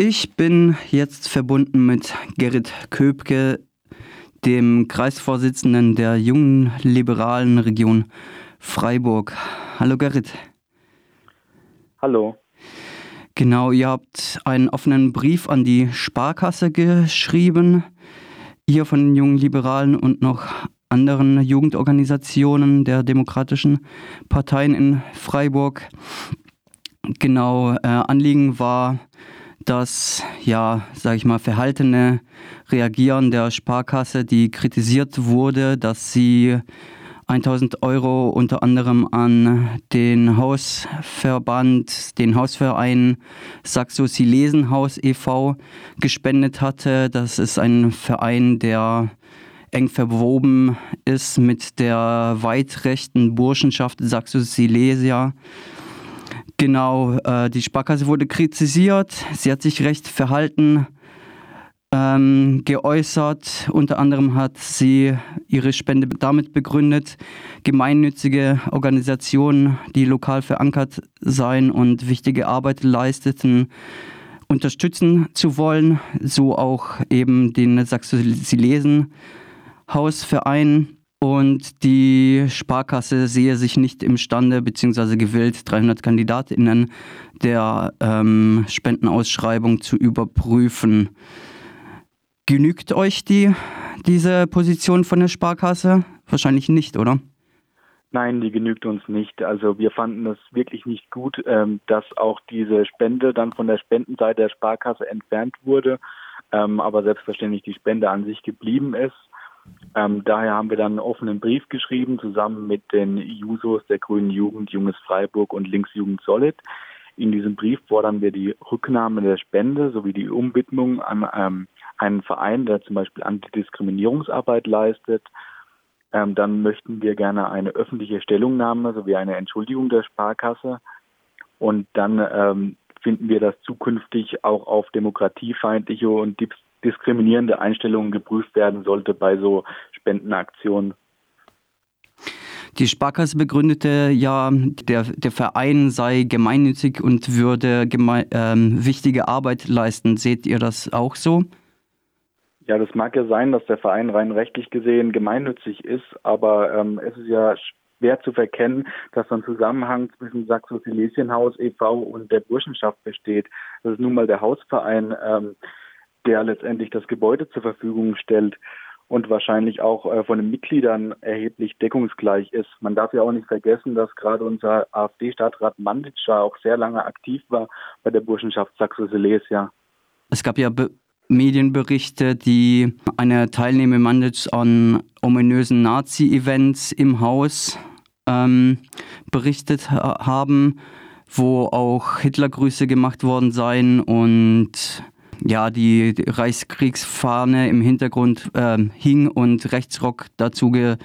Ich bin jetzt verbunden mit Gerrit Köpke, dem Kreisvorsitzenden der jungen liberalen Region Freiburg. Hallo Gerrit. Hallo. Genau, ihr habt einen offenen Brief an die Sparkasse geschrieben, ihr von den jungen Liberalen und noch anderen Jugendorganisationen der demokratischen Parteien in Freiburg. Genau, äh, Anliegen war, das, ja, sag ich mal, verhaltene Reagieren der Sparkasse, die kritisiert wurde, dass sie 1000 Euro unter anderem an den Hausverband, den Hausverein Saxo Silesenhaus e.V. gespendet hatte. Das ist ein Verein, der eng verwoben ist mit der weit rechten Burschenschaft Saxo Silesia. Genau, äh, die Sparkasse wurde kritisiert. Sie hat sich recht verhalten ähm, geäußert. Unter anderem hat sie ihre Spende damit begründet, gemeinnützige Organisationen, die lokal verankert seien und wichtige Arbeit leisteten, unterstützen zu wollen. So auch eben den Sachsen-Silesen Hausverein. Und die Sparkasse sehe sich nicht imstande bzw. gewillt, 300 KandidatInnen der ähm, Spendenausschreibung zu überprüfen. Genügt euch die, diese Position von der Sparkasse? Wahrscheinlich nicht, oder? Nein, die genügt uns nicht. Also wir fanden es wirklich nicht gut, ähm, dass auch diese Spende dann von der Spendenseite der Sparkasse entfernt wurde, ähm, aber selbstverständlich die Spende an sich geblieben ist. Ähm, daher haben wir dann einen offenen Brief geschrieben, zusammen mit den Jusos der Grünen Jugend, Junges Freiburg und Linksjugend Solid. In diesem Brief fordern wir die Rücknahme der Spende sowie die Umwidmung an ähm, einen Verein, der zum Beispiel Antidiskriminierungsarbeit leistet, ähm, dann möchten wir gerne eine öffentliche Stellungnahme sowie eine Entschuldigung der Sparkasse. Und dann ähm, finden wir, dass zukünftig auch auf demokratiefeindliche und diskriminierende Einstellungen geprüft werden sollte bei so Spendenaktionen. Die Sparkasse begründete ja, der, der Verein sei gemeinnützig und würde geme ähm, wichtige Arbeit leisten. Seht ihr das auch so? Ja, das mag ja sein, dass der Verein rein rechtlich gesehen gemeinnützig ist, aber ähm, es ist ja schwer zu verkennen, dass ein Zusammenhang zwischen Saxo-Silesienhaus e.V. und der Burschenschaft besteht. Das ist nun mal der Hausverein, ähm, der letztendlich das Gebäude zur Verfügung stellt und wahrscheinlich auch äh, von den Mitgliedern erheblich deckungsgleich ist. Man darf ja auch nicht vergessen, dass gerade unser AfD-Stadtrat Manditscher auch sehr lange aktiv war bei der Burschenschaft Saxo-Silesia. Es gab ja Medienberichte, die eine Teilnehmer an ominösen Nazi-Events im Haus ähm, berichtet ha haben, wo auch Hitlergrüße gemacht worden seien und ja, die Reichskriegsfahne im Hintergrund äh, hing und Rechtsrock dazu ge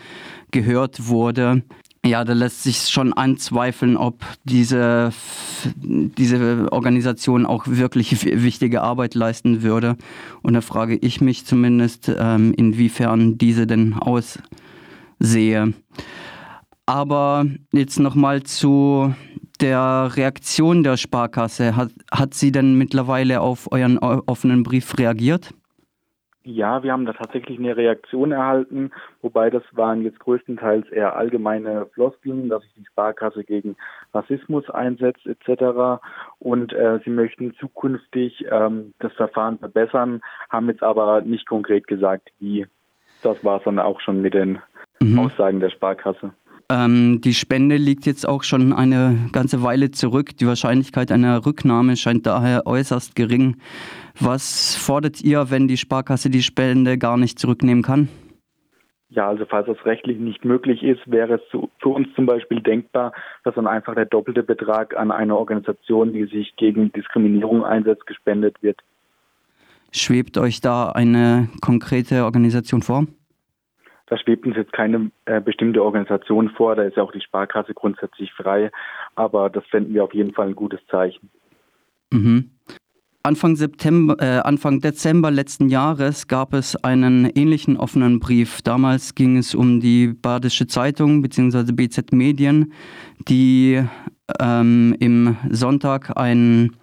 gehört wurde. Ja, da lässt sich schon anzweifeln, ob diese, diese Organisation auch wirklich wichtige Arbeit leisten würde. Und da frage ich mich zumindest, ähm, inwiefern diese denn aussehe. Aber jetzt nochmal zu der Reaktion der Sparkasse. Hat, hat sie denn mittlerweile auf euren offenen Brief reagiert? Ja, wir haben da tatsächlich eine Reaktion erhalten, wobei das waren jetzt größtenteils eher allgemeine Floskeln, dass sich die Sparkasse gegen Rassismus einsetzt etc. Und äh, sie möchten zukünftig ähm, das Verfahren verbessern, haben jetzt aber nicht konkret gesagt, wie. Das war es dann auch schon mit den mhm. Aussagen der Sparkasse. Ähm, die Spende liegt jetzt auch schon eine ganze Weile zurück. Die Wahrscheinlichkeit einer Rücknahme scheint daher äußerst gering. Was fordert ihr, wenn die Sparkasse die Spende gar nicht zurücknehmen kann? Ja, also falls das rechtlich nicht möglich ist, wäre es für uns zum Beispiel denkbar, dass dann einfach der doppelte Betrag an eine Organisation, die sich gegen Diskriminierung einsetzt, gespendet wird. Schwebt euch da eine konkrete Organisation vor? Da schwebt uns jetzt keine äh, bestimmte Organisation vor, da ist ja auch die Sparkasse grundsätzlich frei, aber das fänden wir auf jeden Fall ein gutes Zeichen. Mhm. Anfang, September, äh, Anfang Dezember letzten Jahres gab es einen ähnlichen offenen Brief. Damals ging es um die Badische Zeitung bzw. BZ Medien, die ähm, im Sonntag einen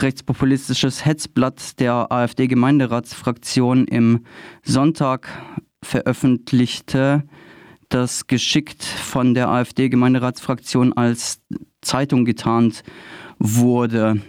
rechtspopulistisches Hetzblatt der AfD-Gemeinderatsfraktion im Sonntag veröffentlichte, das geschickt von der AfD-Gemeinderatsfraktion als Zeitung getarnt wurde.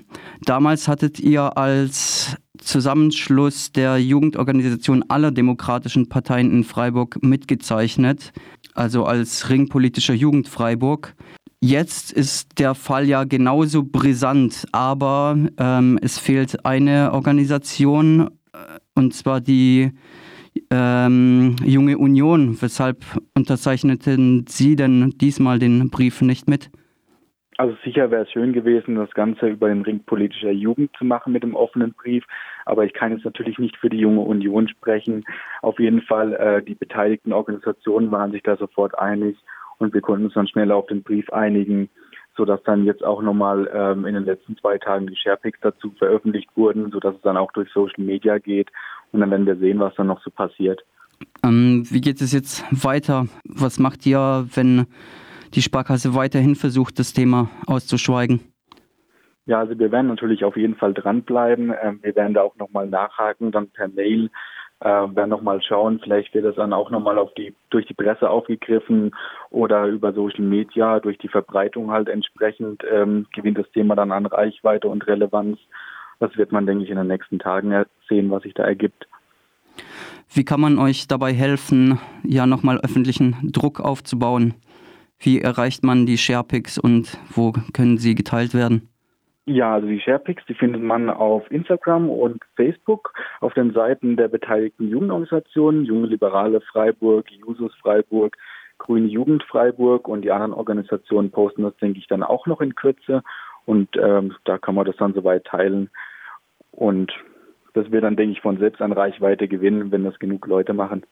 Damals hattet ihr als Zusammenschluss der Jugendorganisation aller demokratischen Parteien in Freiburg mitgezeichnet, also als ringpolitischer Jugend Freiburg. Jetzt ist der Fall ja genauso brisant, aber ähm, es fehlt eine Organisation, äh, und zwar die ähm, Junge Union. Weshalb unterzeichneten Sie denn diesmal den Brief nicht mit? Also sicher wäre es schön gewesen, das Ganze über den Ring politischer Jugend zu machen mit dem offenen Brief. Aber ich kann jetzt natürlich nicht für die junge Union sprechen. Auf jeden Fall, äh, die beteiligten Organisationen waren sich da sofort einig und wir konnten uns dann schnell auf den Brief einigen, sodass dann jetzt auch nochmal ähm, in den letzten zwei Tagen die Sharepics dazu veröffentlicht wurden, sodass es dann auch durch Social Media geht und dann werden wir sehen, was dann noch so passiert. Ähm, wie geht es jetzt weiter? Was macht ihr, wenn die Sparkasse weiterhin versucht, das Thema auszuschweigen? Ja, also wir werden natürlich auf jeden Fall dranbleiben. Ähm, wir werden da auch nochmal nachhaken, dann per Mail äh, werden nochmal schauen, vielleicht wird das dann auch nochmal auf die, durch die Presse aufgegriffen oder über Social Media, durch die Verbreitung halt entsprechend ähm, gewinnt das Thema dann an Reichweite und Relevanz. Das wird man, denke ich, in den nächsten Tagen sehen, was sich da ergibt. Wie kann man euch dabei helfen, ja nochmal öffentlichen Druck aufzubauen? Wie erreicht man die Sharepics und wo können sie geteilt werden? Ja, also die Sharepics, die findet man auf Instagram und Facebook auf den Seiten der beteiligten Jugendorganisationen, Junge Liberale Freiburg, Jusus Freiburg, Grüne Jugend Freiburg und die anderen Organisationen posten das, denke ich, dann auch noch in Kürze. Und ähm, da kann man das dann soweit teilen. Und das wird dann, denke ich, von selbst an Reichweite gewinnen, wenn das genug Leute machen.